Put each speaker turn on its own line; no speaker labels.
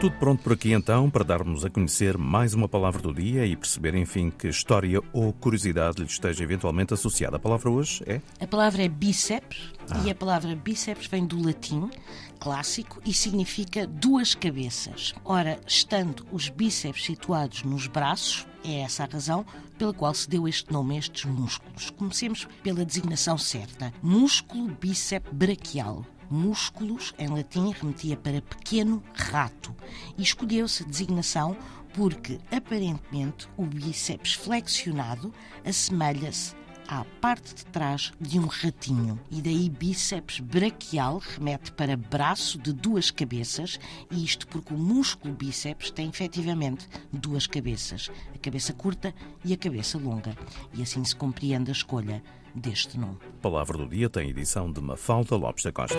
tudo pronto por aqui então para darmos a conhecer mais uma palavra do dia e perceber, enfim, que história ou curiosidade lhe esteja eventualmente associada. A palavra hoje é?
A palavra é bíceps ah. e a palavra bíceps vem do latim clássico e significa duas cabeças. Ora, estando os bíceps situados nos braços, é essa a razão pela qual se deu este nome a estes músculos. Comecemos pela designação certa: músculo bíceps braquial músculos, em latim, remetia para pequeno rato. E escolheu-se a designação porque, aparentemente, o bíceps flexionado assemelha-se à parte de trás de um ratinho. E daí bíceps braquial remete para braço de duas cabeças, e isto porque o músculo bíceps tem efetivamente duas cabeças, a cabeça curta e a cabeça longa. E assim se compreende a escolha deste nome.
Palavra do Dia tem edição de Mafalda Lopes da Costa.